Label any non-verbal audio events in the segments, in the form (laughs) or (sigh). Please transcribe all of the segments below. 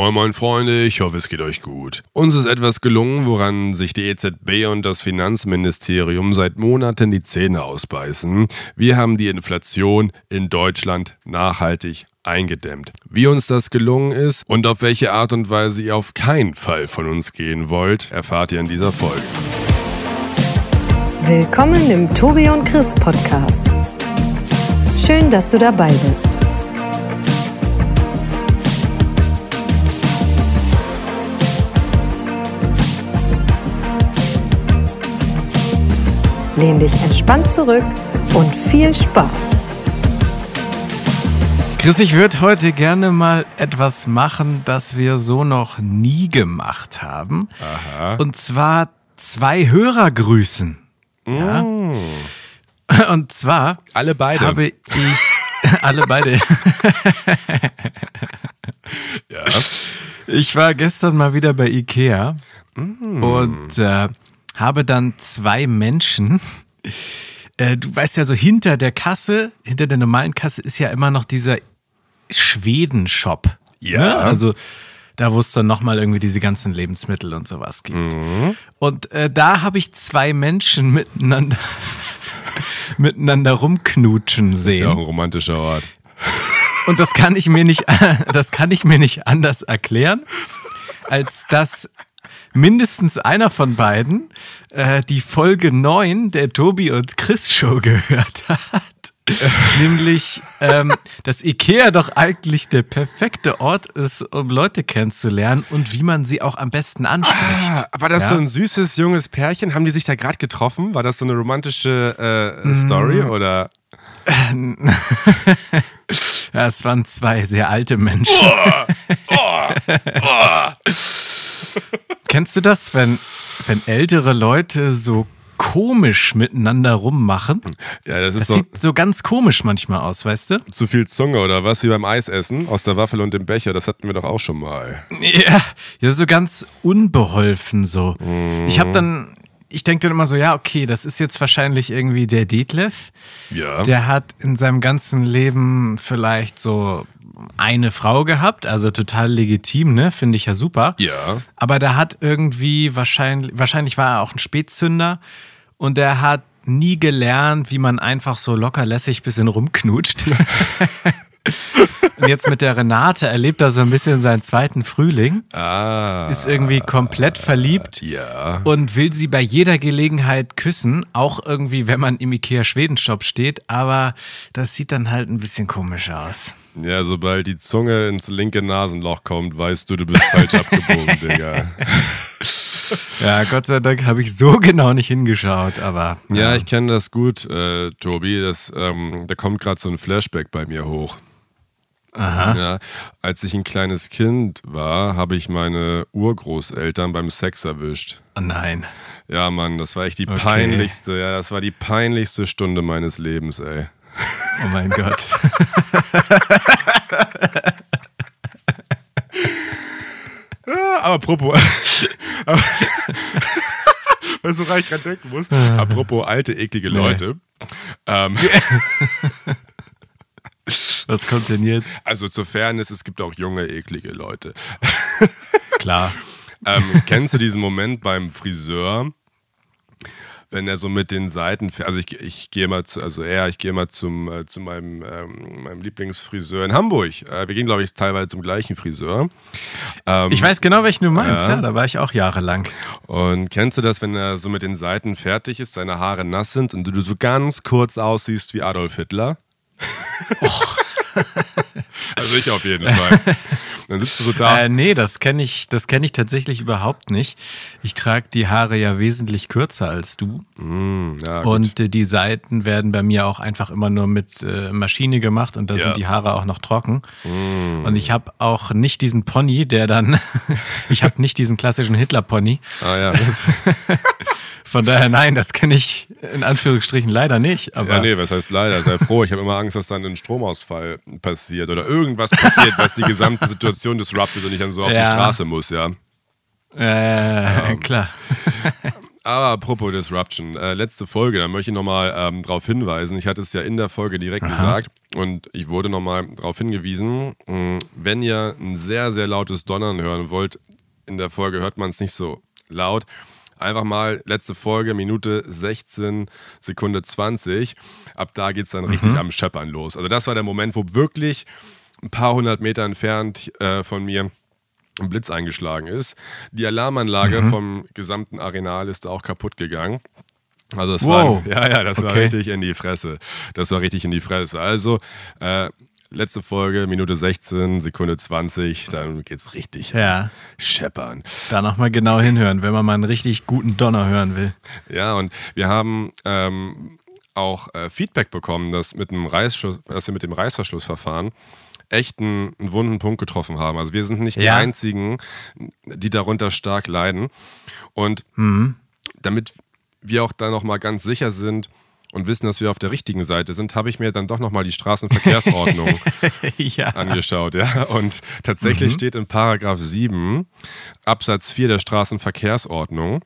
Moin Moin Freunde, ich hoffe es geht euch gut. Uns ist etwas gelungen, woran sich die EZB und das Finanzministerium seit Monaten die Zähne ausbeißen. Wir haben die Inflation in Deutschland nachhaltig eingedämmt. Wie uns das gelungen ist und auf welche Art und Weise ihr auf keinen Fall von uns gehen wollt, erfahrt ihr in dieser Folge. Willkommen im Tobi und Chris Podcast. Schön, dass du dabei bist. Lehn dich entspannt zurück und viel Spaß. Chris, ich würde heute gerne mal etwas machen, das wir so noch nie gemacht haben. Aha. Und zwar zwei Hörer grüßen. Ja. Mm. Und zwar Alle beide. habe ich (laughs) alle beide. ja. Ich war gestern mal wieder bei Ikea Mm. und äh, habe dann zwei Menschen. Äh, du weißt ja, so hinter der Kasse, hinter der normalen Kasse ist ja immer noch dieser Schweden-Shop. Ja. Ne? Also da, wo es dann nochmal irgendwie diese ganzen Lebensmittel und sowas gibt. Mhm. Und äh, da habe ich zwei Menschen miteinander, (laughs) miteinander rumknutschen Ist ja sehen. auch ein romantischer Ort. Und das kann ich mir nicht, (laughs) das kann ich mir nicht anders erklären, als dass mindestens einer von beiden äh, die Folge 9 der Tobi und Chris Show gehört hat. (laughs) Nämlich, ähm, dass Ikea doch eigentlich der perfekte Ort ist, um Leute kennenzulernen und wie man sie auch am besten anspricht. Ah, war das Ja. so ein süßes, junges Pärchen? Haben die sich da gerade getroffen? War das so eine romantische äh, Story oder? (laughs) (laughs) Ja, es waren zwei sehr alte Menschen. Kennst du das, wenn, wenn ältere Leute so komisch miteinander rummachen? Ja, das ist Das sieht so ganz komisch manchmal aus, weißt du? zu viel Zunge oder was? Wie beim Eisessen aus der Waffel und dem Becher. Das hatten wir doch auch schon mal. Ja, ja so ganz unbeholfen so. Ich habe dann, ich denke dann immer so, ja, okay, das ist jetzt wahrscheinlich irgendwie der Detlef. Ja. Der hat in seinem ganzen Leben vielleicht so eine Frau gehabt, also total legitim, ne? Finde ich ja super. ja. Aber der hat irgendwie wahrscheinlich, wahrscheinlich war er auch ein Spätzünder und der hat nie gelernt, wie man einfach so locker lässig bisschen rumknutscht. (laughs) (laughs) und jetzt mit der Renate erlebt er so ein bisschen seinen zweiten Frühling, Ah. ist irgendwie komplett verliebt Ja. und will sie bei jeder Gelegenheit küssen, auch irgendwie, wenn man im Ikea Schwedenshop steht, aber das sieht dann halt ein bisschen komisch aus. Ja, sobald die Zunge ins linke Nasenloch kommt, weißt du, du bist falsch abgebogen, (laughs) Digga. Ja, Gott sei Dank habe ich so genau nicht hingeschaut, aber Ja, ich kenne das gut, äh, Tobi. Das, ähm, da kommt gerade so ein Flashback bei mir hoch. Aha. Ja, als ich ein kleines Kind war, habe ich meine Urgroßeltern beim Sex erwischt. Oh nein. Ja, Mann, das war echt die Okay. peinlichste, ja, das war die peinlichste Stunde meines Lebens, ey. Oh mein Gott. Ja, (laughs) aber apropos. aber, (laughs) weißt du, woran ich gerade denken muss? Apropos alte, eklige Leute. Ähm, (laughs) Was kommt denn jetzt? also zur Fairness, es gibt auch junge, eklige Leute. Klar. Ähm, kennst du diesen Moment beim Friseur, wenn er so mit den Seiten, also ich, ich gehe mal zu, also er, ich gehe mal zum, äh, zu meinem, ähm, meinem Lieblingsfriseur in Hamburg. Äh, wir gehen, glaube ich, teilweise zum gleichen Friseur. Ähm, Ich weiß genau, welchen du meinst, Ja. ja. Da war ich auch jahrelang. Und kennst du das, wenn er so mit den Seiten fertig ist, seine Haare nass sind und du so ganz kurz aussiehst wie Adolf Hitler? (laughs) also ich auf jeden Fall. Dann sitzt du so da. Äh, nee, das kenne ich, das kenn ich tatsächlich überhaupt nicht. Ich trage die Haare ja wesentlich kürzer als du. Hm, ja. Und äh, die Seiten werden bei mir auch einfach immer nur mit äh, Maschine gemacht und da Ja. Sind die Haare auch noch trocken. Und ich habe auch nicht diesen Pony, der dann, (laughs) ich habe nicht diesen klassischen Hitler-Pony. ah, ja. (laughs) Von daher, nein, das kenne ich in Anführungsstrichen leider nicht. Aber ja, nee, was heißt leider? Sei froh. Ich habe immer Angst, dass dann ein Stromausfall passiert oder irgendwas passiert, was die gesamte Situation disruptet und ich dann so auf Ja. die Straße muss, ja. äh, klar. (laughs) Aber apropos Disruption, äh, letzte Folge, da möchte ich nochmal ähm, darauf hinweisen. Ich hatte es ja in der Folge direkt Aha. gesagt und ich wurde nochmal darauf hingewiesen, mh, mm, wenn ihr ein sehr, sehr lautes Donnern hören wollt, in der Folge hört man es nicht so laut. Einfach mal letzte Folge, Minute 16, Sekunde 20. Ab da geht es dann mhm. richtig am Scheppern los. Also das war der Moment, wo wirklich ein paar hundert Meter entfernt äh, von mir ein Blitz eingeschlagen ist. Die Alarmanlage mhm. vom gesamten Arenal ist auch kaputt gegangen. Also das wow. war, (laughs) ja, ja, das okay. war richtig in die Fresse. Das war richtig in die Fresse. Also äh, letzte Folge, Minute 16, Sekunde 20, dann geht's richtig ja. scheppern. Da nochmal genau hinhören, wenn man mal einen richtig guten Donner hören will. Ja, und wir haben ähm, auch äh, Feedback bekommen, dass, mit dem dass wir mit dem Reißverschlussverfahren echt einen, einen, wunden Punkt getroffen haben. Also wir sind nicht die Einzigen, die darunter stark leiden. Und mhm. damit wir auch da nochmal ganz sicher sind und wissen, dass wir auf der richtigen Seite sind, habe ich mir dann doch nochmal die Straßenverkehrsordnung (laughs) ja. angeschaut. Ja? Und tatsächlich mhm. steht in Paragraph 7 Absatz 4 der Straßenverkehrsordnung,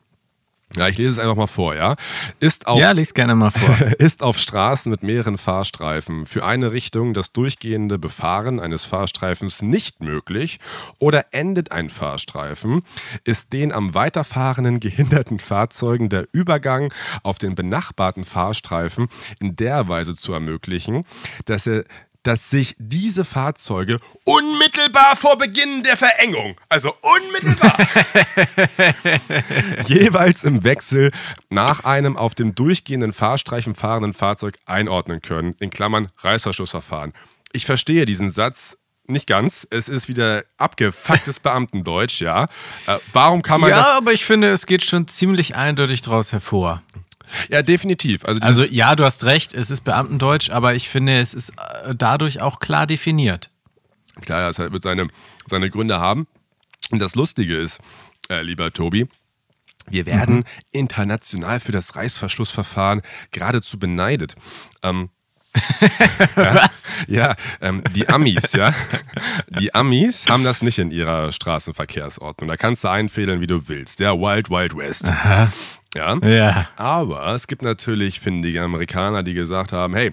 ja, ich lese es einfach mal vor, ja. Ist auf, ja, lies gerne mal vor. (laughs) ist auf Straßen mit mehreren Fahrstreifen für eine Richtung das durchgehende Befahren eines Fahrstreifens nicht möglich oder endet ein Fahrstreifen, ist den am weiterfahrenden gehinderten Fahrzeugen der Übergang auf den benachbarten Fahrstreifen in der Weise zu ermöglichen, dass er dass sich diese Fahrzeuge unmittelbar vor Beginn der Verengung, also unmittelbar, (laughs) jeweils im Wechsel nach einem auf dem durchgehenden Fahrstreifen fahrenden Fahrzeug einordnen können, in Klammern Reißverschlussverfahren. Ich verstehe diesen Satz nicht ganz. Es ist wieder abgefucktes Beamtendeutsch, ja. Äh, warum kann man ja, das. Ja, aber ich finde, es geht schon ziemlich eindeutig daraus hervor. Ja, definitiv. Also, also ja, du hast recht, es ist Beamtendeutsch, aber ich finde, es ist äh, dadurch auch klar definiert. Klar, es wird seine, seine Gründe haben. Und das Lustige ist, äh, lieber Tobi, wir werden mhm. international für das Reißverschlussverfahren geradezu beneidet. Ähm, (laughs) Was? Ja, ähm, die Amis, ja. Die Amis haben das nicht in ihrer Straßenverkehrsordnung. Da kannst du einfädeln, wie du willst. Ja, Wild Wild West. Aha. Ja. ja. Aber es gibt natürlich findige Amerikaner, die gesagt haben, hey,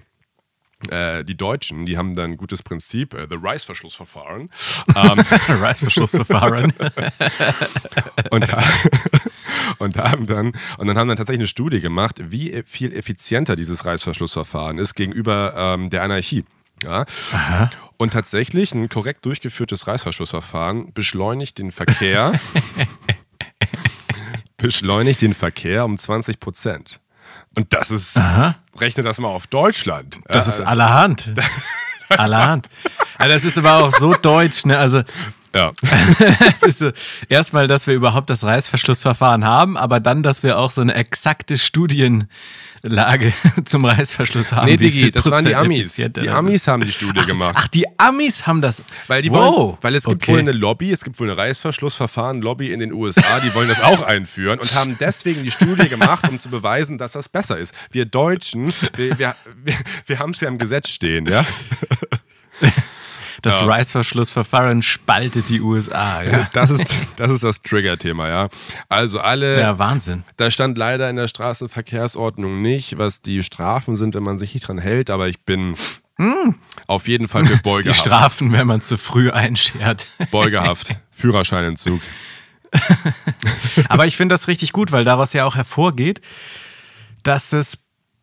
äh, die Deutschen, die haben dann ein gutes Prinzip, äh, the Reißverschlussverfahren. Ähm, (laughs) Reißverschlussverfahren. (laughs) und, (laughs) und haben dann und dann haben dann tatsächlich eine Studie gemacht, wie viel effizienter dieses Reißverschlussverfahren ist gegenüber ähm, der Anarchie. Ja. Und tatsächlich ein korrekt durchgeführtes Reißverschlussverfahren beschleunigt den Verkehr beschleunigt den Verkehr um 20 Prozent. Und das ist, Aha. rechne das mal auf Deutschland. Das ist allerhand. (laughs) allerhand. Ja, das ist aber auch so deutsch, ne? Also ja. (laughs) es ist so, erstmal, dass wir überhaupt das Reißverschlussverfahren haben, aber dann, dass wir auch so eine exakte Studienlage (laughs) zum Reißverschluss haben. Nee, Digi, das waren die Amis. Die Amis haben die Studie ach, gemacht. Ach, die Amis haben das. Weil, die wow. wollen, weil es gibt okay. wohl eine Lobby, es gibt wohl eine Reißverschlussverfahren-Lobby in den USA, die wollen das auch einführen und haben deswegen die Studie gemacht, um zu beweisen, dass das besser ist. Wir Deutschen, wir, wir, wir, wir haben es ja im Gesetz stehen, ja. (laughs) Das ja. Reißverschlussverfahren spaltet die USA. Ja. Das ist das, ist das Trigger-Thema, ja. Also alle. Ja, Wahnsinn. Da stand leider in der Straßenverkehrsordnung nicht, was die Strafen sind, wenn man sich nicht dran hält, aber ich bin hm. auf jeden Fall für (laughs) Beugehaft. Die Strafen, wenn man zu früh einschert. (laughs) Beugehaft, Führerscheinentzug. (laughs) aber ich finde das richtig gut, weil daraus ja auch hervorgeht, dass es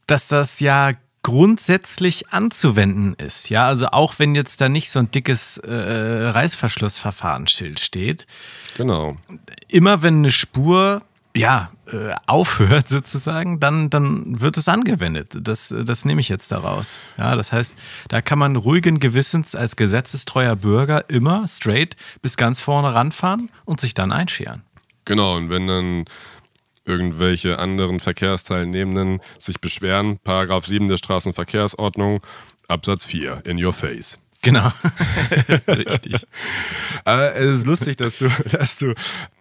dass das ja grundsätzlich anzuwenden ist. Ja, also auch wenn jetzt da nicht so ein dickes äh, Reißverschlussverfahrensschild steht. Genau. Immer wenn eine Spur ja, äh, aufhört (laughs) sozusagen, dann, dann wird es angewendet. Das, das nehme ich jetzt daraus. Ja, das heißt, da kann man ruhigen Gewissens als gesetzestreuer Bürger immer straight bis ganz vorne ranfahren und sich dann einscheren. Genau, und wenn dann irgendwelche anderen Verkehrsteilnehmenden sich beschweren. Paragraph 7 der Straßenverkehrsordnung, Absatz 4, in your face. Genau. (laughs) Richtig. Aber es ist lustig, dass du, (laughs) dass du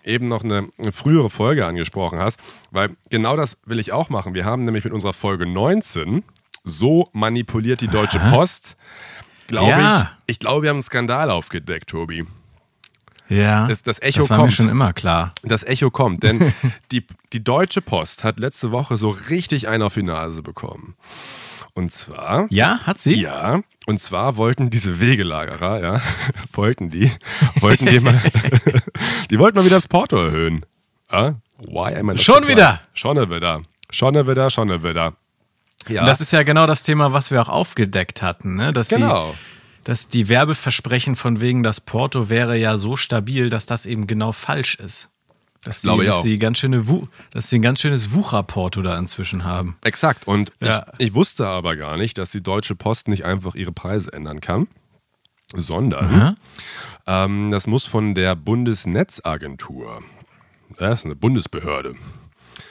eben noch eine, eine, frühere Folge angesprochen hast, weil genau das will ich auch machen. Wir haben nämlich mit unserer Folge 19 so manipuliert die Deutsche Post. Glaube ja. ich. Ich glaube, wir haben einen Skandal aufgedeckt, Tobi. Ja, das, das Echo das war kommt. mir schon immer klar. Das Echo kommt, denn (laughs) die, die Deutsche Post hat letzte Woche so richtig einen auf die Nase bekommen. Und zwar, Ja, hat sie? ja, und zwar wollten diese Wegelagerer, ja, (laughs) wollten die, wollten die mal, (laughs) die wollten mal wieder das Porto erhöhen. Ja? Why am I not Schon wieder? Schon wieder. Schon wieder, schon wieder. Ja, Das ist ja genau das Thema, was wir auch aufgedeckt hatten, ne? dass, genau. sie, dass die Werbeversprechen von wegen, das Porto wäre ja so stabil, dass das eben genau falsch ist. Dass sie, dass sie, ganz schöne dass sie ein ganz schönes Wucherporto da inzwischen haben. Exakt. Und Ja. ich, ich wusste aber gar nicht, dass die Deutsche Post nicht einfach ihre Preise ändern kann, sondern ähm, das muss von der Bundesnetzagentur, das ist eine Bundesbehörde,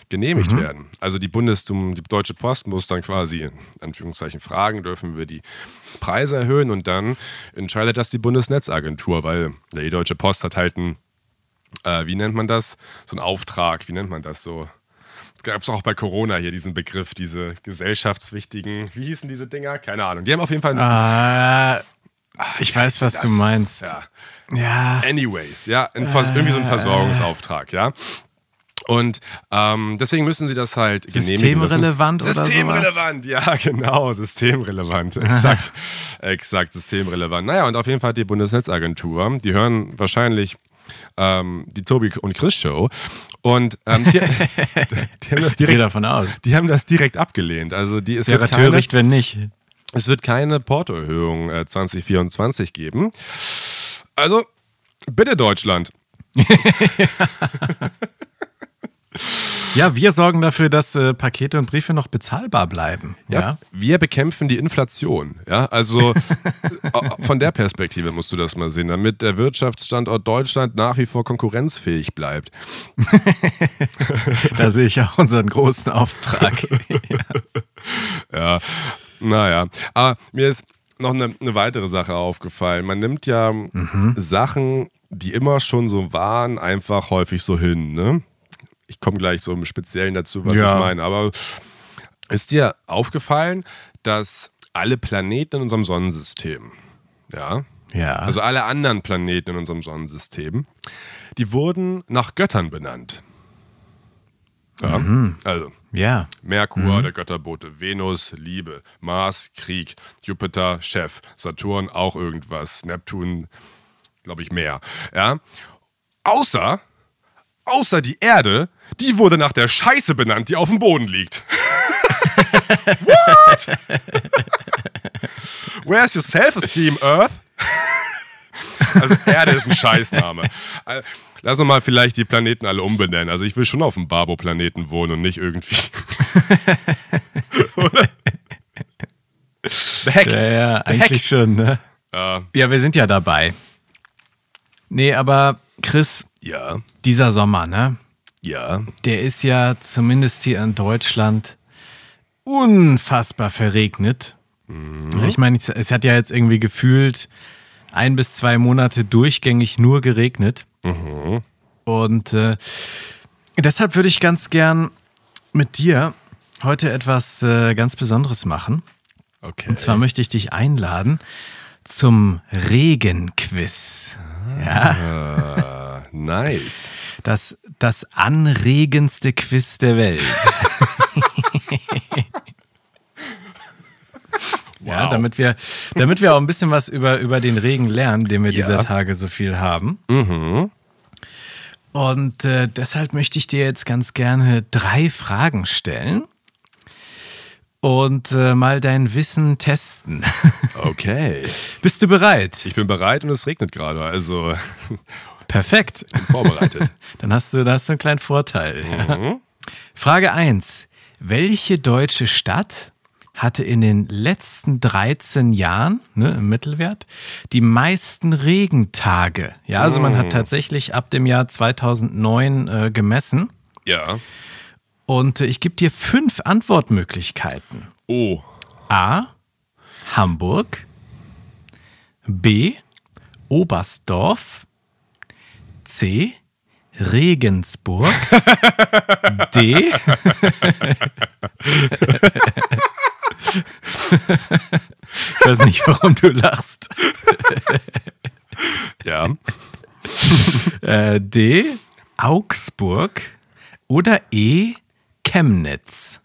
genehmigt werden. Also die Bundes die Deutsche Post muss dann quasi in Anführungszeichen fragen, dürfen wir die Preise erhöhen und dann entscheidet das die Bundesnetzagentur, weil die Deutsche Post hat halt ein, äh, wie nennt man das? So einen Auftrag, wie nennt man das so? gab es auch bei Corona hier diesen Begriff, diese gesellschaftswichtigen, wie hießen diese Dinger? Keine Ahnung. Die haben auf jeden Fall einen, Äh, ich weiß, was das? du meinst. Ja. Ja. Anyways, ja, ein Vers irgendwie so ein Versorgungsauftrag, ja. Und ähm, deswegen müssen sie das halt. Systemrelevant oder? Systemrelevant, ja, (laughs) genau, systemrelevant. (laughs) Exakt, exakt, systemrelevant. Naja, und auf jeden Fall hat die Bundesnetzagentur, die hören wahrscheinlich ähm, die Tobi und Chris Show und ähm, die, (laughs) die haben das direkt davon aus. die haben das direkt abgelehnt. Also die, wird keine, töricht, wenn nicht. es wird keine Portoerhöhung äh, 2024 geben. Also, bitte Deutschland. Ja, wir sorgen dafür, dass äh, Pakete und Briefe noch bezahlbar bleiben. Ja. Wir bekämpfen die Inflation. Ja, also (laughs) äh, von der Perspektive musst du das mal sehen, damit der Wirtschaftsstandort Deutschland nach wie vor konkurrenzfähig bleibt. (laughs) Da sehe ich auch unseren großen Auftrag. (laughs) Ja, naja. Aber mir ist noch eine, eine weitere Sache aufgefallen. Man nimmt ja Sachen, die immer schon so waren, einfach häufig so hin. Ne? Ich komme gleich so im Speziellen dazu, was Ja. ich meine. Aber ist dir aufgefallen, dass alle Planeten in unserem Sonnensystem, ja, ja. also alle anderen Planeten in unserem Sonnensystem, die wurden nach Göttern benannt. Ja, also ja. Merkur, der Götterbote, Venus, Liebe, Mars, Krieg, Jupiter, Chef, Saturn, auch irgendwas, Neptun, glaube ich, mehr. Ja? Außer, außer die Erde, die wurde nach der Scheiße benannt, die auf dem Boden liegt. (laughs) What? Where's your self-esteem, Earth? (laughs) Also Erde ist ein Scheißname. Äh, Lass uns mal vielleicht die Planeten alle umbenennen. Also ich will schon auf dem Babo-Planeten wohnen und nicht irgendwie. (laughs) The Heck. Ja, ja, eigentlich schon, ne? Äh, Ja, wir sind ja dabei. Nee, aber Chris, ja, dieser Sommer, ne? Ja. Der ist ja zumindest hier in Deutschland unfassbar verregnet. Ich meine, es- hat ja jetzt irgendwie gefühlt ein bis zwei Monate durchgängig nur geregnet. Und äh, deshalb würde ich ganz gern mit dir heute etwas äh, ganz Besonderes machen. Okay. Und zwar möchte ich dich einladen zum Regenquiz. Ja, Ah, nice. das, das anregendste Quiz der Welt. (laughs) Ja, Wow. damit wir, damit wir auch ein bisschen was über, über den Regen lernen, den wir Ja. dieser Tage so viel haben. Und äh, deshalb möchte ich dir jetzt ganz gerne drei Fragen stellen und äh, mal dein Wissen testen. Okay. (laughs) Bist du bereit? Ich bin bereit und es regnet gerade, also Perfekt. vorbereitet. (laughs) Dann hast du, da hast du einen kleinen Vorteil. Ja. Frage 1. Welche deutsche Stadt hatte in den letzten 13 Jahren, ne, im Mittelwert, die meisten Regentage? Ja, also man hat tatsächlich ab dem Jahr 2009 äh, gemessen. ja. Und äh, ich gebe dir fünf Antwortmöglichkeiten. Oh. A. Hamburg. B. Oberstdorf. C. Regensburg. D. ich weiß nicht, warum du lachst. Ja. Äh, D. Augsburg. Oder E. Chemnitz.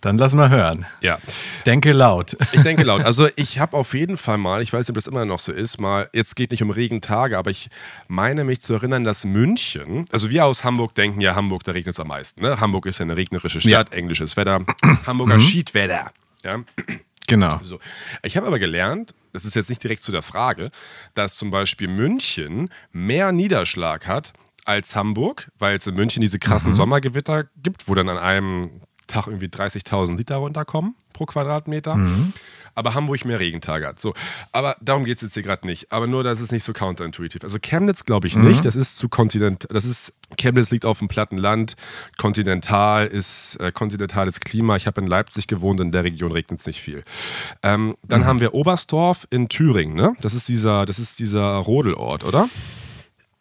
Dann lass mal hören. Ja. Denke laut. Ich denke laut. Also ich habe auf jeden Fall mal, ich weiß nicht, ob das immer noch so ist, mal, jetzt geht nicht um Regentage, aber ich meine mich zu erinnern, dass München, also wir aus Hamburg denken ja, Hamburg, da regnet es am meisten. Ne? Hamburg ist ja eine regnerische Stadt, englisches Wetter, (clears throat) Hamburger Schiedwetter. Ja? Genau. So. Ich habe aber gelernt, das ist jetzt nicht direkt zu der Frage, dass zum Beispiel München mehr Niederschlag hat als Hamburg, weil es in München diese krassen Sommergewitter gibt, wo dann an einem Tag irgendwie 30.000 Liter runterkommen pro Quadratmeter. Aber Hamburg mehr Regentage hat. So. Aber darum geht es jetzt hier gerade nicht. Aber nur, dass es nicht so counterintuitiv. Also Chemnitz glaube ich nicht. Das ist zu kontinent. Das ist Chemnitz liegt auf dem platten Land. Kontinental ist äh, kontinentales Klima. Ich habe in Leipzig gewohnt. In der Region regnet es nicht viel. Ähm, dann haben wir Oberstdorf in Thüringen. Ne? Das ist dieser, das ist dieser Rodelort, oder?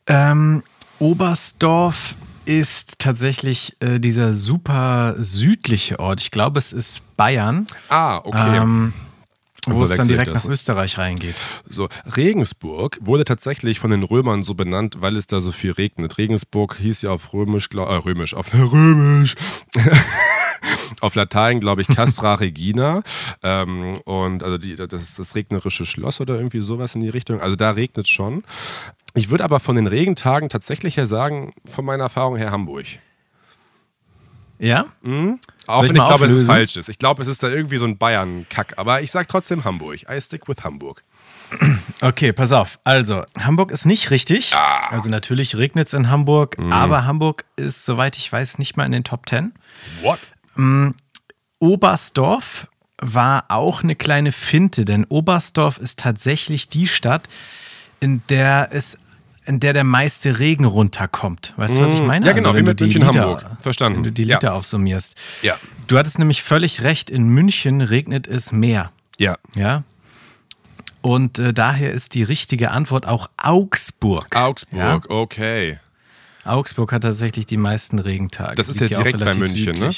Ähm, Oberstdorf ist tatsächlich äh, dieser super südliche Ort. Ich glaube, es ist Bayern, Ah, okay. ähm, wo es dann direkt das. nach Österreich reingeht. So, Regensburg wurde tatsächlich von den Römern so benannt, weil es da so viel regnet. Regensburg hieß ja auf Römisch, glaub, äh, Römisch, auf (laughs) Römisch. (laughs) auf Latein, glaube ich, Castra Regina. Ähm, und also die, das ist das regnerische Schloss oder irgendwie sowas in die Richtung. Also da regnet es schon. Ich würde aber von den Regentagen tatsächlich ja sagen, von meiner Erfahrung her Hamburg. Ja? Auch ich wenn ich mal glaube, es ist falsch ist. Ich glaube, es ist da irgendwie so ein Bayern-Kack. Aber ich sage trotzdem Hamburg. I stick with Hamburg. Okay, pass auf. Also, Hamburg ist nicht richtig. Ah. Also, natürlich regnet es in Hamburg, Mhm. aber Hamburg ist, soweit ich weiß, nicht mal in den Top Ten. What? Oberstdorf war auch eine kleine Finte, denn Oberstdorf ist tatsächlich die Stadt, in der es in der der meiste Regen runterkommt. Weißt du, was ich meine? Mhm. Ja, genau, wie wenn mit München, Liter- Hamburg. Verstanden. Wenn du die Ja. Liter aufsummierst. Ja. Du hattest nämlich völlig recht, in München regnet es mehr. Ja. Ja. Und äh, daher ist die richtige Antwort auch Augsburg. Augsburg, okay. Ja? Augsburg hat tatsächlich die meisten Regentage. Das ist ja direkt bei München, ne?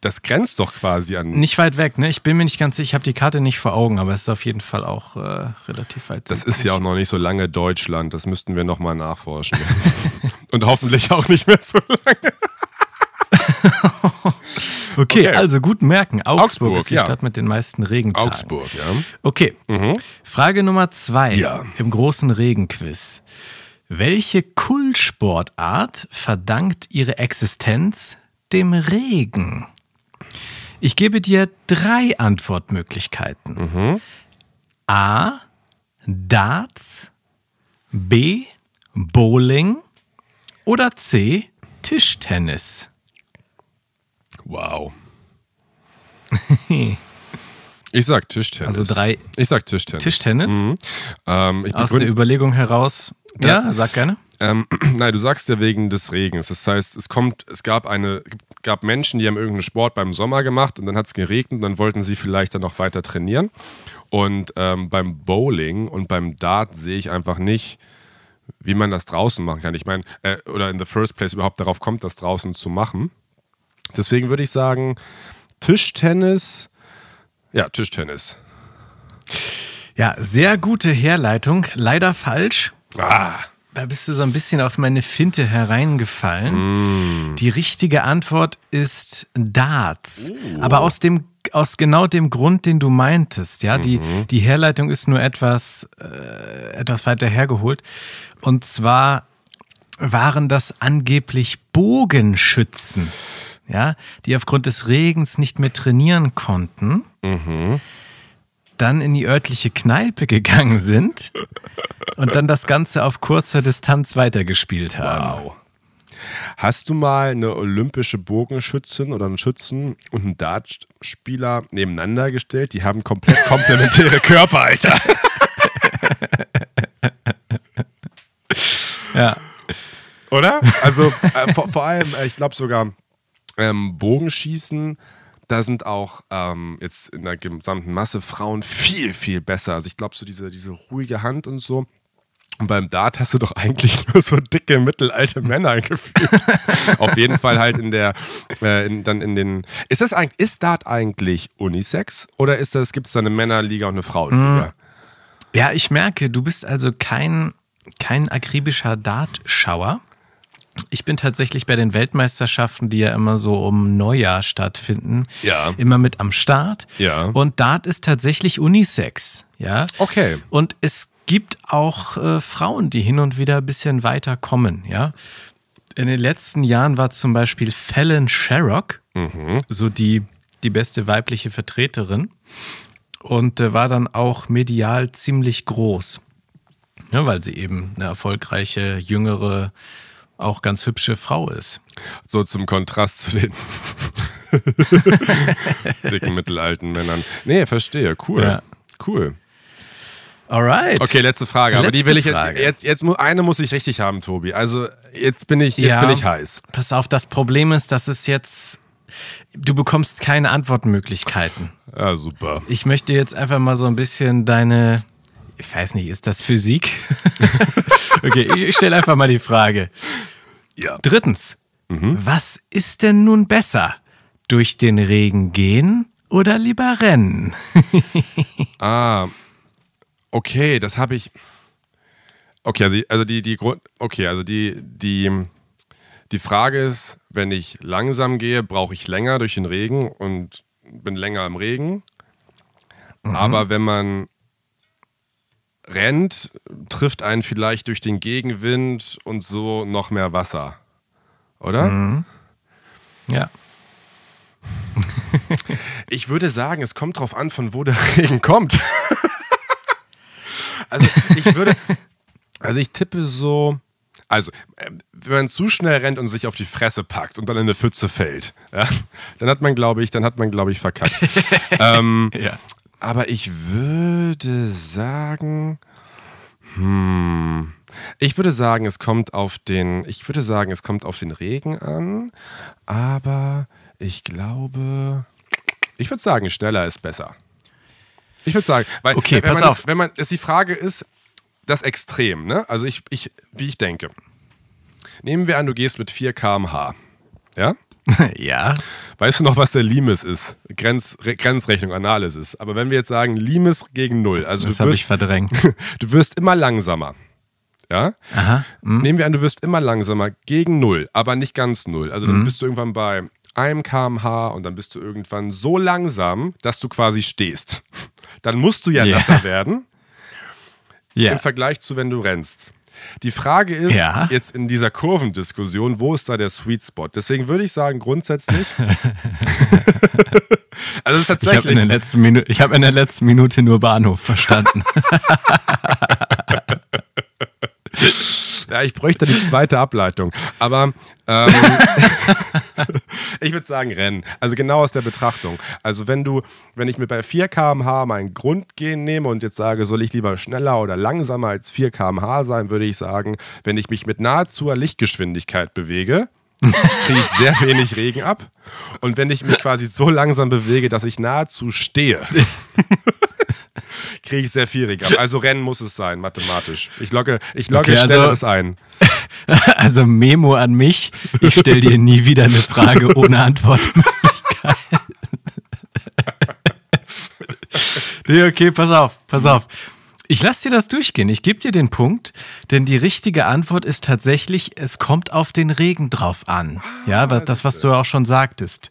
Das grenzt doch quasi an. Nicht weit weg, ne? Ich bin mir nicht ganz sicher, ich habe die Karte nicht vor Augen, aber es ist auf jeden Fall auch äh, relativ weit Das ist ja auch noch nicht so lange Deutschland. Das müssten wir nochmal nachforschen. (laughs) Und hoffentlich auch nicht mehr so lange. (laughs) Okay, Okay. also gut merken. Augsburg, Augsburg, ist die ja. Stadt mit den meisten Regentagen. Augsburg, ja. Okay, Frage Nummer zwei Ja. im großen Regenquiz. Welche Kultsportart verdankt ihre Existenz dem Regen? Ich gebe dir drei Antwortmöglichkeiten. A. Darts. B. Bowling. Oder C. Tischtennis. Wow. (laughs) Ich sag Tischtennis. Also drei- Ich sag Tischtennis. Tischtennis? Mhm. Ähm, ich Aus der Überlegung heraus. Ja, sag gerne. Ähm, (clears throat) nein, du sagst ja wegen des Regens. Das heißt, es kommt, es gab eine, gab Menschen, die haben irgendeinen Sport beim Sommer gemacht und dann hat es geregnet und dann wollten sie vielleicht dann noch weiter trainieren. Und ähm, beim Bowling und beim Dart sehe ich einfach nicht, wie man das draußen machen kann. Ich meine, äh, oder in the first place überhaupt darauf kommt, das draußen zu machen. Deswegen würde ich sagen, Tischtennis. Ja, Tischtennis. Ja, sehr gute Herleitung. Leider falsch. Ah, Da bist du so ein bisschen auf meine Finte hereingefallen. Die richtige Antwort ist Darts. Aber aus dem aus genau dem Grund, den du meintest, ja, die, die Herleitung ist nur etwas, äh, etwas weiter hergeholt. Und zwar waren das angeblich Bogenschützen, ja, die aufgrund des Regens nicht mehr trainieren konnten, dann in die örtliche Kneipe gegangen sind und dann das Ganze auf kurzer Distanz weitergespielt haben. Wow. Hast du mal eine olympische Bogenschützin oder einen Schützen und einen Dartspieler nebeneinander gestellt? Die haben komplett komplementäre (laughs) Körper, Alter. Ja. Oder? Also äh, vor, vor allem, äh, ich glaube sogar ähm, Bogenschießen, da sind auch ähm, jetzt in der gesamten Masse Frauen viel, viel besser. Also ich glaube so diese, diese ruhige Hand und so. Und beim Dart hast du doch eigentlich (laughs) nur so dicke, mittelalte Männer (laughs) gefühlt. Auf jeden Fall halt in der, äh, in, dann in den. Ist das eigentlich, ist Dart eigentlich Unisex? Oder ist das, gibt es da eine Männerliga und eine Frauenliga? Ja, ich merke, du bist also kein kein akribischer Dartschauer. Ich bin tatsächlich bei den Weltmeisterschaften, die ja immer so um Neujahr stattfinden, Ja. immer mit am Start. Ja. Und Dart ist tatsächlich Unisex. Ja. Okay. Und es gibt auch äh, Frauen, die hin und wieder ein bisschen weiter kommen. Ja. In den letzten Jahren war zum Beispiel Fallon Sherrock so die, die beste weibliche Vertreterin und äh, war dann auch medial ziemlich groß. Ja, weil sie eben eine erfolgreiche, jüngere, auch ganz hübsche Frau ist. So zum Kontrast zu den (laughs) dicken mittelalten Männern. Nee, verstehe. Cool. Ja. Cool. Alright. Okay, letzte Frage. Aber die Letzte will ich jetzt, Frage. jetzt, jetzt eine muss ich richtig haben, Tobi. Also jetzt bin ich, jetzt Ja. bin ich heiß. Pass auf, das Problem ist, dass es jetzt. Du bekommst keine Antwortmöglichkeiten. Ja, super. Ich möchte jetzt einfach mal so ein bisschen deine. Ich weiß nicht, ist das Physik? (laughs) okay, ich stelle einfach mal die Frage. Ja. Drittens, was ist denn nun besser? Durch den Regen gehen oder lieber rennen? (laughs) Ah, okay, das habe ich. Okay, also die, also die, die Grund. Okay, also die, die, die Frage ist, wenn ich langsam gehe, brauche ich länger durch den Regen und bin länger im Regen. Aber wenn man rennt, trifft einen vielleicht durch den Gegenwind und so noch mehr Wasser. Oder? Ja. (laughs) Ich würde sagen, es kommt drauf an, von wo der (laughs) Regen kommt. (laughs) also ich würde, also ich tippe so, also ähm, wenn man zu schnell rennt und sich auf die Fresse packt und dann in eine Pfütze fällt, ja, dann hat man, glaube ich, dann hat man, glaube ich, verkackt. ähm, Ja. Aber ich würde sagen, hm, ich würde sagen, es kommt auf den, ich würde sagen, es kommt auf den Regen an, aber ich glaube, ich würde sagen, schneller ist besser. Ich würde sagen, weil Okay, wenn pass man auf. Das, wenn man, das die Frage ist, das Extrem, ne? Also ich, ich, wie ich denke. Nehmen wir an, du gehst mit 4 km/h. Ja? (laughs) ja. Weißt du noch, was der Limes ist? Grenz, Re Grenzrechnung, Anales ist. Aber wenn wir jetzt sagen, Limes gegen Null, also Das du habe wirst, ich verdrängt. (laughs) du wirst immer langsamer. Ja? Aha. Hm. Nehmen wir an, du wirst immer langsamer gegen Null, aber nicht ganz Null. Also dann bist du irgendwann bei einem kmh und dann bist du irgendwann so langsam, dass du quasi stehst. Dann musst du ja Ja. nasser werden (laughs) Ja. im Vergleich zu, wenn du rennst. Die Frage ist Ja. jetzt in dieser Kurvendiskussion, wo ist da der Sweet Spot? Deswegen würde ich sagen, grundsätzlich. (laughs) also es ist Ich habe tatsächlich. in, der letzten Minu- ich hab in der letzten Minute nur Bahnhof verstanden. (laughs) (laughs) Ja, ich bräuchte die zweite Ableitung. Aber ähm, (laughs) ich würde sagen Rennen. Also genau aus der Betrachtung. Also wenn du, wenn ich mir bei 4 km/h mein Grundgehen nehme und jetzt sage, soll ich lieber schneller oder langsamer als 4 km/h sein, würde ich sagen, wenn ich mich mit nahezu Lichtgeschwindigkeit bewege, kriege ich sehr wenig Regen ab. Und wenn ich mich quasi so langsam bewege, dass ich nahezu stehe, (laughs) kriege ich sehr Regen ab. Also Rennen muss es sein, mathematisch. Ich logge, ich logge Okay, also- Schnelleres ein. (laughs) Also Memo an mich, ich stelle dir nie wieder eine Frage ohne Antwort. (laughs) nee, okay, pass auf, pass auf. Ich lasse dir das durchgehen. Ich gebe dir den Punkt, denn die richtige Antwort ist tatsächlich, es kommt auf den Regen drauf an. Ja, was, das, was du auch schon sagtest.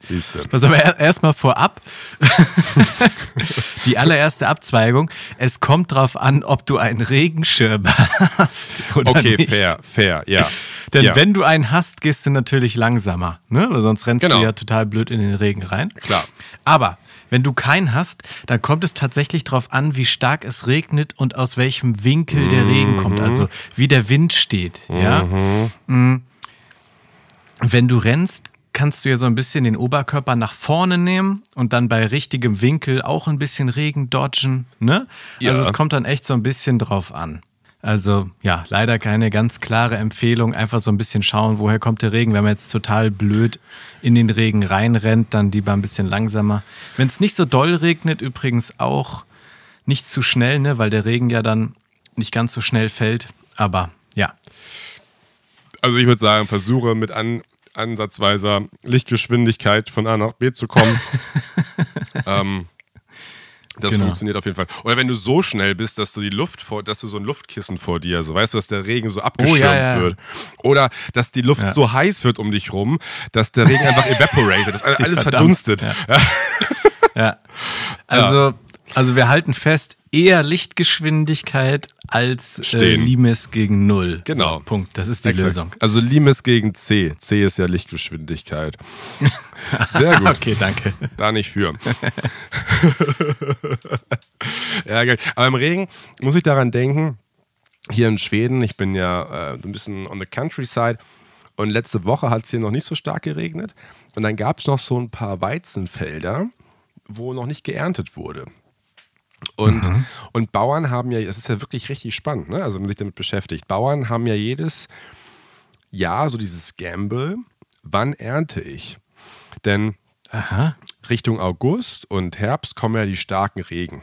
Pass aber erstmal vorab. (laughs) die allererste Abzweigung. Es kommt drauf an, ob du einen Regenschirm hast oder Okay, nicht. fair, fair, ja. Denn ja. wenn du einen hast, gehst du natürlich langsamer, ne? Weil sonst rennst Genau. du ja total blöd in den Regen rein. Klar. Aber wenn du keinen hast, dann kommt es tatsächlich darauf an, wie stark es regnet und aus welchem Winkel der Regen kommt, also wie der Wind steht. Ja? Mhm. Wenn du rennst, kannst du ja so ein bisschen den Oberkörper nach vorne nehmen und dann bei richtigem Winkel auch ein bisschen Regen dodgen. Ne? Ja. Also es kommt dann echt so ein bisschen drauf an. Also ja, leider keine ganz klare Empfehlung. Einfach so ein bisschen schauen, woher kommt der Regen. Wenn man jetzt total blöd in den Regen reinrennt, dann lieber ein bisschen langsamer. Wenn es nicht so doll regnet, übrigens auch nicht zu schnell, ne, weil der Regen ja dann nicht ganz so schnell fällt. Aber ja, Also ich würde sagen, versuche mit an, ansatzweiser Lichtgeschwindigkeit von A nach B zu kommen. (laughs) ähm, Das Genau. funktioniert auf jeden Fall. Oder wenn du so schnell bist, dass du die Luft vor, dass du so ein Luftkissen vor dir, so weißt du, dass der Regen so abgeschirmt Oh, ja, ja. wird. Oder dass die Luft Ja. so heiß wird um dich rum, dass der Regen einfach (laughs) evaporated, dass alles verdampft, verdunstet. Ja. Also, also wir halten fest, eher Lichtgeschwindigkeit als äh. Limes gegen Null. Genau. So, Punkt. Das ist die Exakt. Lösung. Also Limes gegen C. C ist ja Lichtgeschwindigkeit. (laughs) Sehr gut. Okay, danke. Da nicht für. (laughs) ja, geil. Aber im Regen muss ich daran denken, hier in Schweden, ich bin ja äh, ein bisschen on the countryside und letzte Woche hat es hier noch nicht so stark geregnet und dann gab es noch so ein paar Weizenfelder, wo noch nicht geerntet wurde. Und, und Bauern haben ja, das ist ja wirklich richtig spannend, ne? also wenn man sich damit beschäftigt, Bauern haben ja jedes Jahr so dieses Gamble, wann ernte ich? Denn Aha. Richtung August und Herbst kommen ja die starken Regen.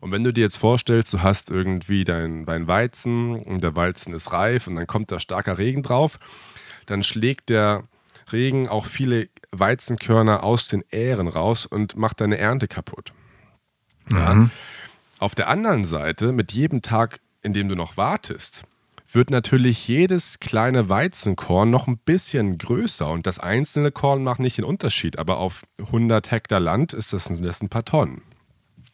Und wenn du dir jetzt vorstellst, du hast irgendwie dein, dein Weizen und der Weizen ist reif und dann kommt da starker Regen drauf, dann schlägt der Regen auch viele Weizenkörner aus den Ähren raus und macht deine Ernte kaputt. Ja. Auf der anderen Seite, mit jedem Tag, in dem du noch wartest, wird natürlich jedes kleine Weizenkorn noch ein bisschen größer und das einzelne Korn macht nicht den Unterschied, aber auf 100 Hektar Land ist das, sind das ein paar Tonnen.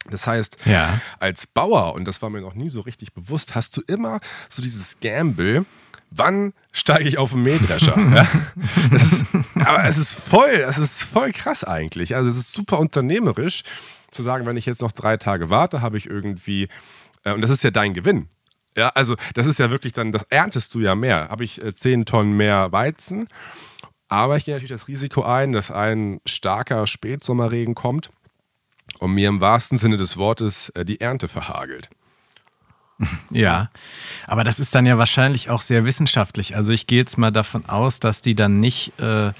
Das heißt, Ja. als Bauer, und das war mir noch nie so richtig bewusst, hast du immer so dieses Gamble, wann steige ich auf den Mähdrescher? (laughs) ja? ist, aber es ist voll, es ist voll krass eigentlich. Also es ist super unternehmerisch zu sagen, wenn ich jetzt noch drei Tage warte, habe ich irgendwie, äh, und das ist ja dein Gewinn. Ja, also das ist ja wirklich dann, das erntest du ja mehr. Habe ich äh, 10 Tonnen mehr Weizen, aber ich gehe natürlich das Risiko ein, dass ein starker Spätsommerregen kommt und mir im wahrsten Sinne des Wortes äh, die Ernte verhagelt. (laughs) Ja, aber das ist dann ja wahrscheinlich auch sehr wissenschaftlich. Also ich gehe jetzt mal davon aus, dass die dann nicht äh,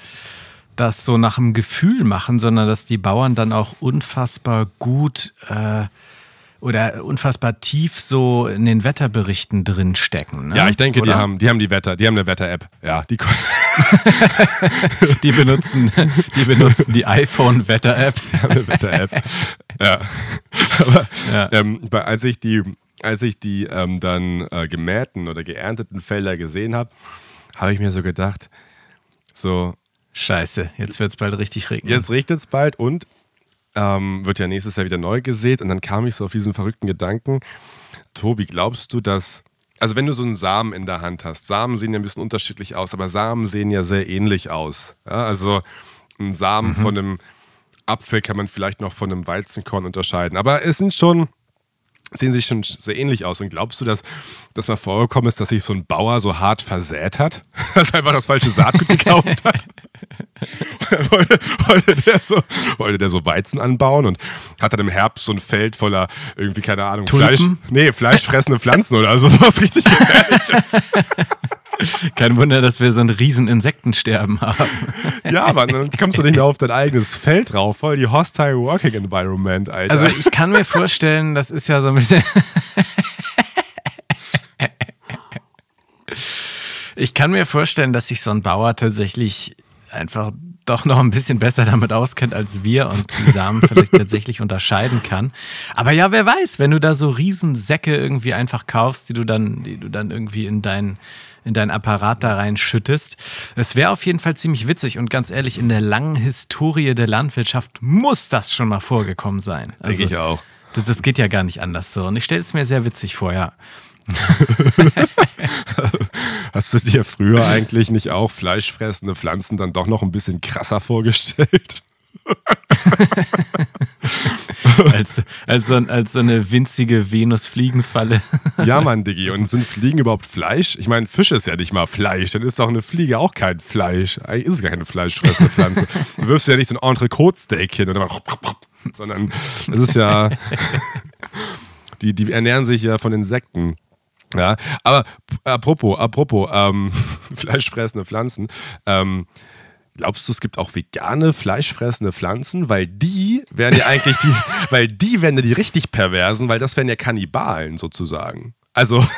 das so nach dem Gefühl machen, sondern dass die Bauern dann auch unfassbar gut äh, oder unfassbar tief so in den Wetterberichten drin stecken. Ne? Ja, ich denke, die haben, die haben die Wetter, die haben eine Wetter-App. Ja, die (laughs) die benutzen, die benutzen die iPhone-Wetter-App. haben eine Wetter-App. (laughs) ja. Aber Ja. Ähm, als ich die, als ich die ähm, dann äh, gemähten oder geernteten Felder gesehen habe, habe ich mir so gedacht, so, Scheiße, jetzt wird es bald richtig regnen. Jetzt regnet es bald und ähm, wird ja nächstes Jahr wieder neu gesät. Und dann kam ich so auf diesen verrückten Gedanken. Tobi, glaubst du, dass. Also, wenn du so einen Samen in der Hand hast, Samen sehen ja ein bisschen unterschiedlich aus, aber Samen sehen ja sehr ähnlich aus. Ja, also, ein Samen von einem Apfel kann man vielleicht noch von einem Weizenkorn unterscheiden. Aber es sind schon. Sehen sich schon sehr ähnlich aus. Und glaubst du, dass das mal vorgekommen ist, dass sich so ein Bauer so hart versät hat? (laughs) Dass er einfach das falsche Saatgut (laughs) gekauft hat? (laughs) wollte, wollte, der so, wollte der so Weizen anbauen und hat dann im Herbst so ein Feld voller irgendwie, keine Ahnung, Tulpen? Fleisch, nee, fleischfressende Pflanzen oder so, sowas richtig gefährliches. Kein Wunder, dass wir so ein riesen Insektensterben haben. Ja, Mann, dann kommst du nicht mehr auf dein eigenes Feld drauf. Voll die hostile working environment, Alter. Also ich kann mir vorstellen, das ist ja so ein bisschen. ich kann mir vorstellen, dass sich so ein Bauer tatsächlich einfach doch noch ein bisschen besser damit auskennt als wir und die Samen vielleicht tatsächlich unterscheiden kann. Aber ja, wer weiß, wenn du da so Riesensäcke irgendwie einfach kaufst, die du dann, die du dann irgendwie in dein in deinen Apparat da reinschüttest. Es wäre auf jeden Fall ziemlich witzig und ganz ehrlich, in der langen Historie der Landwirtschaft muss das schon mal vorgekommen sein. Also, Denke ich auch. Das, das geht ja gar nicht anders so. Und ich stelle es mir sehr witzig vor, ja. (laughs) Hast du dir früher eigentlich nicht auch fleischfressende Pflanzen dann doch noch ein bisschen krasser vorgestellt? (laughs) Als, als, so, als so eine winzige Venus-Fliegenfalle. Ja, Mann, Diggi. Und sind Fliegen überhaupt Fleisch? Ich meine, Fisch ist ja nicht mal Fleisch. Dann ist doch eine Fliege auch kein Fleisch. Eigentlich ist es gar keine fleischfressende Pflanze. Du wirfst ja nicht so ein Entrecote-Steak hin, sondern es ist ja. Die, die ernähren sich ja von Insekten. Ja, aber apropos, apropos, ähm, (laughs) fleischfressende Pflanzen. Ähm, glaubst du, es gibt auch vegane fleischfressende Pflanzen? Weil die wären ja eigentlich die, (laughs) weil die wären ja die richtig perversen, weil das wären ja Kannibalen sozusagen. Also, (laughs)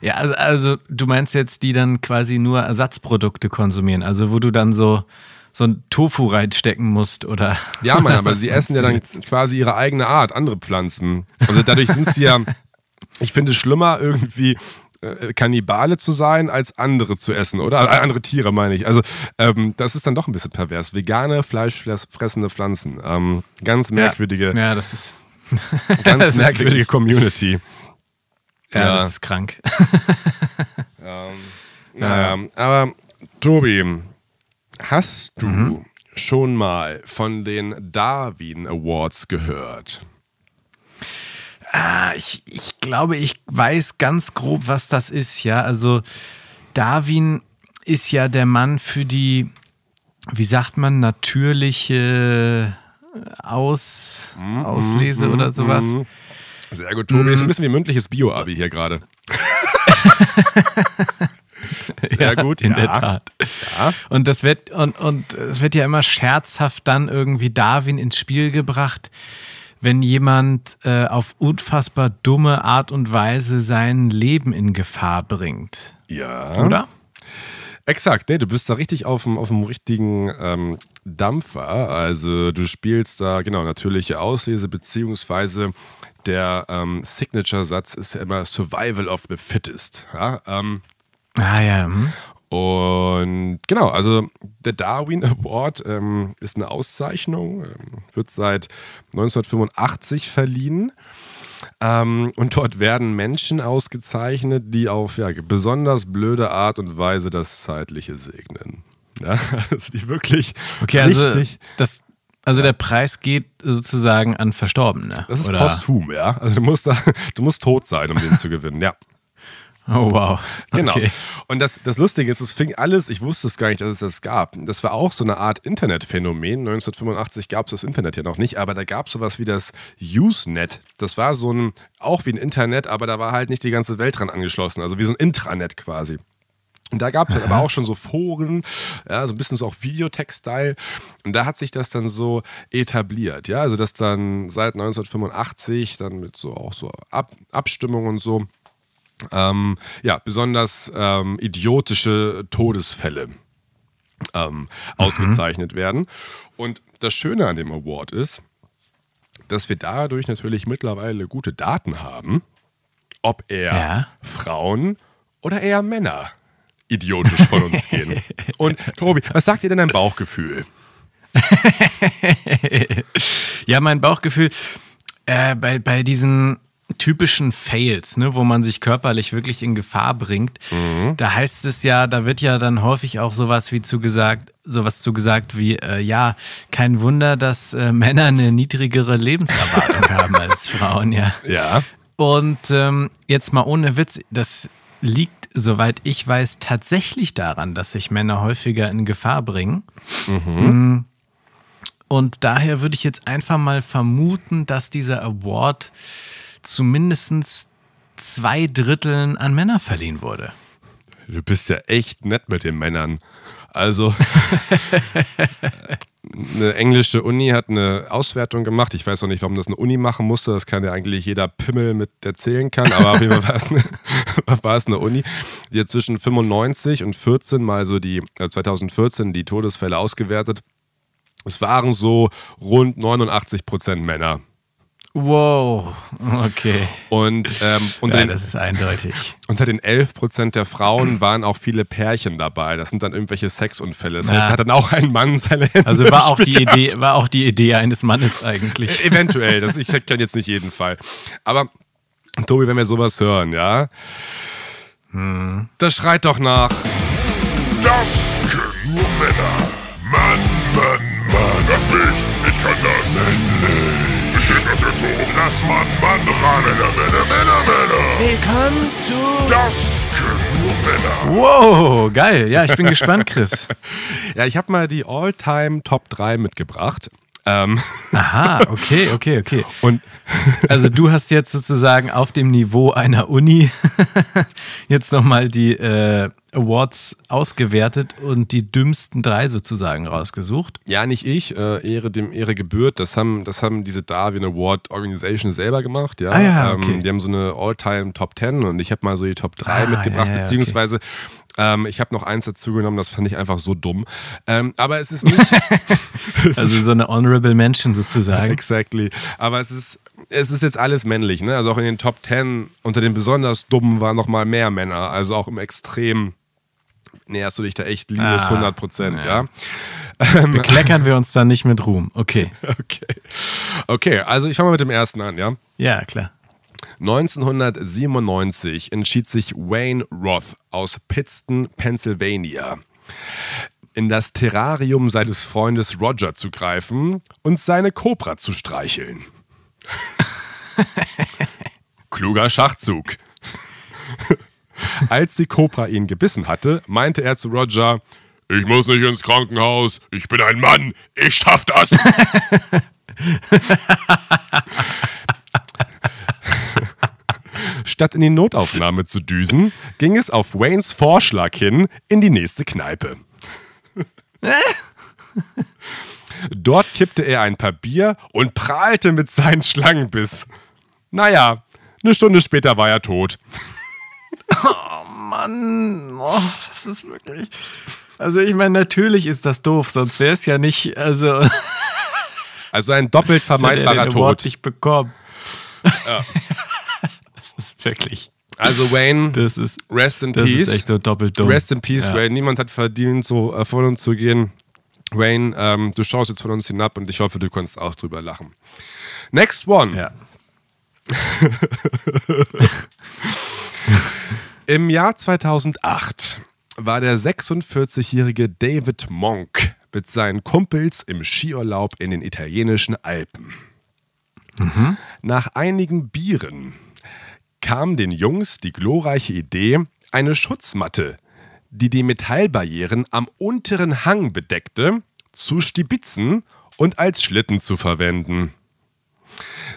Ja, also, also du meinst jetzt, die dann quasi nur Ersatzprodukte konsumieren, also wo du dann so, so ein Tofu reinstecken musst oder. (laughs) Ja, Mann, aber sie (laughs) essen ja dann quasi ihre eigene Art, andere Pflanzen. Also dadurch sind sie ja, (laughs) ich finde es schlimmer, irgendwie äh, Kannibale zu sein, als andere zu essen, oder? Äh, andere Tiere, meine ich. Also, ähm, das ist dann doch ein bisschen pervers. Vegane, fleischfressende Pflanzen. Ähm, ganz merkwürdige. Ja, ja das ist. ganz das merkwürdige ist Community. Ja, ja, das ist krank. ähm, naja, aber Tobi, hast du mhm. schon mal von den Darwin Awards gehört? Ah, ich, ich glaube, ich weiß ganz grob, was das ist, ja. Also Darwin ist ja der Mann für die, wie sagt man, natürliche Aus, mm, Auslese mm, oder sowas. Mm. Sehr gut, Tobi. Ist ein bisschen wie mündliches Bio-Abi hier gerade. (laughs) (laughs) Sehr ja, gut, in ja. der Tat. Ja. Und das wird und und es wird ja immer scherzhaft dann irgendwie Darwin ins Spiel gebracht wenn jemand äh, auf unfassbar dumme Art und Weise sein Leben in Gefahr bringt. Ja. Oder? Exakt, nee, du bist da richtig auf dem, auf dem richtigen ähm, Dampfer. Also du spielst da, genau, natürliche Auslese, beziehungsweise der ähm, Signature-Satz ist ja immer Survival of the Fittest. Ja? Ähm, ah ja. Hm. Und genau, also der Darwin Award ähm, ist eine Auszeichnung, ähm, wird seit 1985 verliehen. Ähm, und dort werden Menschen ausgezeichnet, die auf ja, besonders blöde Art und Weise das Zeitliche segnen. (laughs) Ja, also die wirklich okay, also richtig. Das, also der Preis geht sozusagen an Verstorbene. Das ist oder? posthum, ja. Also du musst, da, du musst tot sein, um den zu gewinnen, ja. Oh, wow. Genau. Okay. Und das, das Lustige ist, es fing alles, ich wusste es gar nicht, dass es das gab. Das war auch so eine Art Internetphänomen. 1985 gab es das Internet ja noch nicht, aber da gab es sowas wie das Usenet. Das war so ein, auch wie ein Internet, aber da war halt nicht die ganze Welt dran angeschlossen. Also wie so ein Intranet quasi. Und da gab es aber auch schon so Foren, ja, so ein bisschen so auch Videotext-Style. Und da hat sich das dann so etabliert, ja. Also das dann seit 1985 dann mit so auch so Ab Abstimmungen und so ähm, ja, besonders ähm, idiotische Todesfälle ähm, mhm. ausgezeichnet werden. Und das Schöne an dem Award ist, dass wir dadurch natürlich mittlerweile gute Daten haben, ob er ja. Frauen oder eher Männer idiotisch von uns gehen. (laughs) Und Tobi, was sagt dir denn dein Bauchgefühl? (laughs) ja, mein Bauchgefühl äh, bei, bei diesen typischen Fails, ne, wo man sich körperlich wirklich in Gefahr bringt. Mhm. Da heißt es ja, da wird ja dann häufig auch sowas wie zugesagt, sowas zugesagt wie, äh, ja, kein Wunder, dass äh, Männer eine niedrigere Lebenserwartung (laughs) haben als Frauen, ja. Ja. Und ähm, jetzt mal ohne Witz, das liegt, soweit ich weiß, tatsächlich daran, dass sich Männer häufiger in Gefahr bringen. Mhm. Mm. Und daher würde ich jetzt einfach mal vermuten, dass dieser Award zumindest zwei Dritteln an Männer verliehen wurde. Du bist ja echt nett mit den Männern. Also, (laughs) eine englische Uni hat eine Auswertung gemacht. Ich weiß noch nicht, warum das eine Uni machen musste. Das kann ja eigentlich jeder Pimmel mit erzählen kann. Aber auf jeden Fall war es eine, (laughs) war es eine Uni, die hat zwischen 95 und 14 mal so die, äh 2014 die Todesfälle ausgewertet. Es waren so rund 89 Prozent Männer. Wow, okay. Und ähm, unter, ja, den, das ist eindeutig. unter den 11 Prozent der Frauen waren auch viele Pärchen dabei. Das sind dann irgendwelche Sexunfälle. Das heißt, ja. hat dann auch ein Mann seine Hände Also war auch, die Idee, war auch die Idee eines Mannes eigentlich. E eventuell, das, ich kenne jetzt nicht jeden Fall. Aber Tobi, wenn wir sowas hören, ja, hm. das schreit doch nach. Das können nur Männer. Mann, Mann, Mann. Das mich, ich kann das. Männlich das jetzt so. Lass man. Willkommen zu... Das können nur Männer. Wow, geil. Ja, ich bin gespannt, Chris. (laughs) ja, ich habe mal die All-Time Top 3 mitgebracht. Ähm. Aha, okay, okay, okay. (laughs) Und also du hast jetzt sozusagen auf dem Niveau einer Uni (laughs) jetzt nochmal die äh, Awards ausgewertet und die dümmsten drei sozusagen rausgesucht. Ja, nicht ich, äh, Ehre dem Ehre gebührt. Das haben, das haben diese Darwin Award Organization selber gemacht. Ja, ah, ja okay. ähm, die haben so eine All-Time Top 10 und ich habe mal so die Top 3 ah, mitgebracht, ja, ja, beziehungsweise Ähm, ich habe noch eins dazu genommen, das fand ich einfach so dumm. Ähm, aber es ist nicht. (laughs) (laughs) Also so eine Honorable Mention sozusagen. exactly. Aber es ist, es ist jetzt alles männlich. Ne? Also auch in den Top 10 unter den besonders dummen waren noch mal mehr Männer. Also auch im Extrem näherst du dich da echt Liebes Ah, 100 Prozent. Ja. ja. Bekleckern wir uns dann nicht mit Ruhm. Okay. (laughs) Okay. Okay, also ich fange mal mit dem ersten an, ja. Ja, klar. 1997 entschied sich Wayne Roth aus Pittston, Pennsylvania, in das Terrarium seines Freundes Roger zu greifen und seine Kobra zu streicheln. (laughs) Kluger Schachzug. (laughs) Als die Kobra ihn gebissen hatte, meinte er zu Roger, ich muss nicht ins Krankenhaus, ich bin ein Mann, ich schaff das. (laughs) Statt in die Notaufnahme zu düsen, ging es auf Waynes Vorschlag hin in die nächste Kneipe. (laughs) Dort kippte er ein paar Bier und prahlte mit seinem Schlangenbiss. Naja, eine Stunde später war er tot. Mann, oh, das ist wirklich. Also ich meine, natürlich ist das doof, sonst wäre es ja nicht, also Also ein doppelt (laughs) er vermeidbarer den Award Tod. nicht bekommen. das ist wirklich, Also Wayne, das ist, rest in das peace. ist echt so doppelt dumm. Rest in peace, Ja. Wayne. Niemand hat verdient, so äh, von uns zu gehen. Wayne, ähm, du schaust jetzt von uns hinab und ich hoffe, du kannst auch drüber lachen. Next one. Ja. (laughs) Im Jahr 2008 war der 46-jährige David Monk mit seinen Kumpels im Skiurlaub in den italienischen Alpen. Nach einigen Bieren kam den Jungs die glorreiche Idee, eine Schutzmatte, die die Metallbarrieren am unteren Hang bedeckte, zu stibitzen und als Schlitten zu verwenden.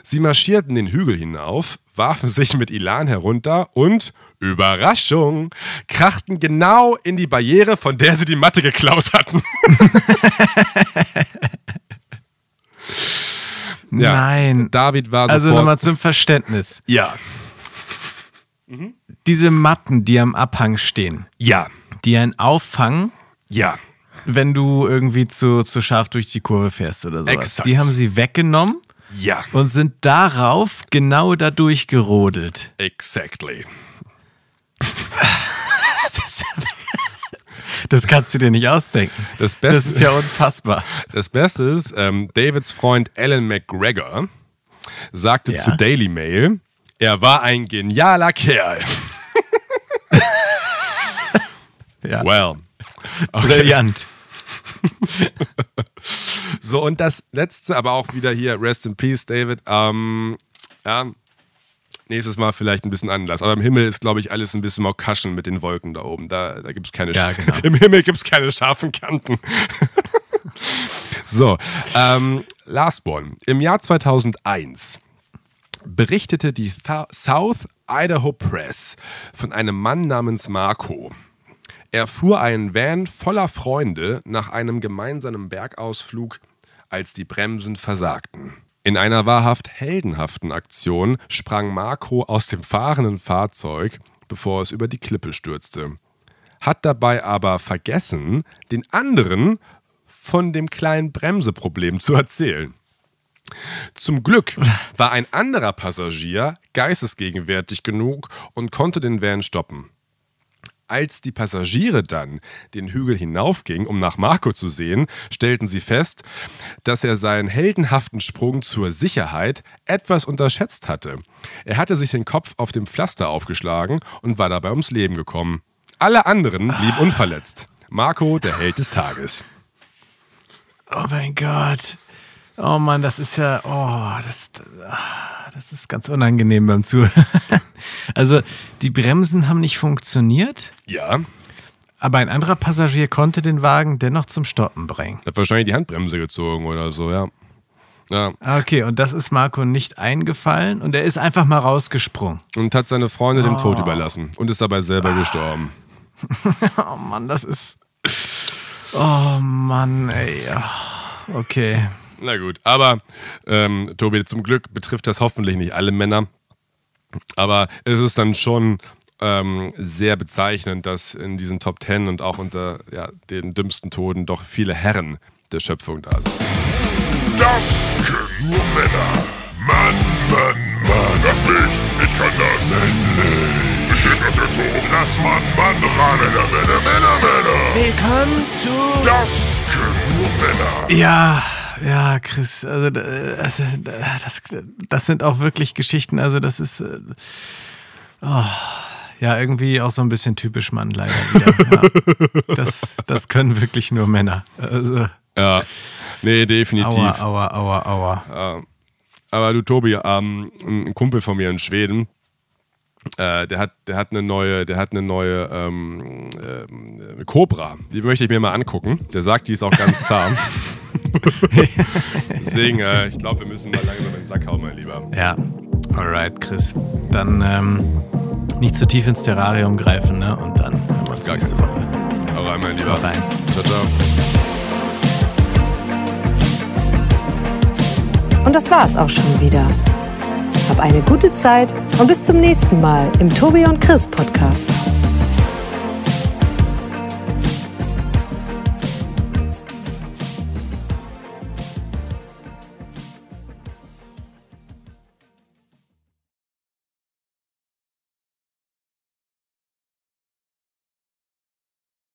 Sie marschierten den Hügel hinauf, warfen sich mit Ilan herunter und, Überraschung, krachten genau in die Barriere, von der sie die Matte geklaut hatten. (laughs) Ja, Nein. David war Also sofort... nochmal zum Verständnis. ja, Diese Matten, die am Abhang stehen, ja, die ein Auffangen, ja. wenn du irgendwie zu, zu scharf durch die Kurve fährst oder sowas. Exakt. Die haben sie weggenommen Ja, und sind darauf genau dadurch gerodelt. exactly. Das kannst du dir nicht ausdenken. Das Beste, Das ist ja unfassbar. das Beste ist, ähm, Davids Freund Alan McGregor sagte Ja. zu Daily Mail, er war ein genialer Kerl. Ja. Well. Okay. Brillant. (laughs) So, und das letzte, aber auch wieder hier, Rest in Peace, David. Ähm, ja, nächstes Mal vielleicht ein bisschen anders. Aber im Himmel ist, glaube ich, alles ein bisschen Maukaschen mit den Wolken da oben. Da, da gibt es keine Ja, genau. (laughs) Im Himmel gibt es keine scharfen Kanten. (laughs) so, ähm, Last One. Im Jahr 2001 berichtete die South Idaho Press von einem Mann namens Marco. Er fuhr einen Van voller Freunde nach einem gemeinsamen Bergausflug, als die Bremsen versagten. In einer wahrhaft heldenhaften Aktion sprang Marco aus dem fahrenden Fahrzeug, bevor es über die Klippe stürzte. Hat dabei aber vergessen, den anderen von dem kleinen Bremseproblem zu erzählen. Zum Glück war ein anderer Passagier geistesgegenwärtig genug und konnte den Van stoppen. Als die Passagiere dann den Hügel hinaufgingen, um nach Marco zu sehen, stellten sie fest, dass er seinen heldenhaften Sprung zur Sicherheit etwas unterschätzt hatte. Er hatte sich den Kopf auf dem Pflaster aufgeschlagen und war dabei ums Leben gekommen. Alle anderen blieben unverletzt. Marco, der Held des Tages. Oh mein Gott. Oh Mann, das ist ja, oh, das, ah, das ist ganz unangenehm beim Zuhören. (laughs) Also, die Bremsen haben nicht funktioniert, Ja, aber ein anderer Passagier konnte den Wagen dennoch zum Stoppen bringen. hat wahrscheinlich die Handbremse gezogen oder so, ja. Ja, Ah, Okay, und das ist Marco nicht eingefallen und er ist einfach mal rausgesprungen. und hat seine Freunde dem Tod überlassen und ist dabei selber gestorben. (laughs) Oh Mann, das ist. Oh Mann, ey. Oh, Okay. Na gut, aber ähm, Tobi, zum Glück betrifft das hoffentlich nicht alle Männer. Aber es ist dann schon ähm, sehr bezeichnend, dass in diesen Top Ten und auch unter ja, den dümmsten Toten doch viele Herren der Schöpfung da sind. Das können nur Männer. Mann, Mann, Mann. Lass mich, ich kann das. Männlich. Ich heb das jetzt hoch. Lass Mann, Mann ran. Männer, Männer, Männer, Männer. Willkommen zu. Das können nur Männer. Ja, ja, Chris, also äh, also, das, das sind auch wirklich Geschichten, also das ist äh, oh, ja irgendwie auch so ein bisschen typisch Mann leider wieder. (laughs) Ja. Das, das können wirklich nur Männer. Also, Ja, nee, definitiv. aua, aua, aua, aua. Aber du, Tobi, ähm, ein Kumpel von mir in Schweden, äh, der hat, der hat eine neue, der hat eine neue ähm, ähm, Cobra. Die möchte ich mir mal angucken. Der sagt, die ist auch ganz zahm. (laughs) (laughs) Deswegen, äh, ich glaube, wir müssen mal langsam in den Sack hauen, mein Lieber. Ja, alright, Chris. Dann ähm, nicht zu tief ins Terrarium greifen, ne? Und dann hören wir uns gar nächste Woche. Hau rein, mein Lieber. Hau rein. Ciao, ciao. Und das war's auch schon wieder. Hab eine gute Zeit und bis zum nächsten Mal im Tobi und Chris Podcast.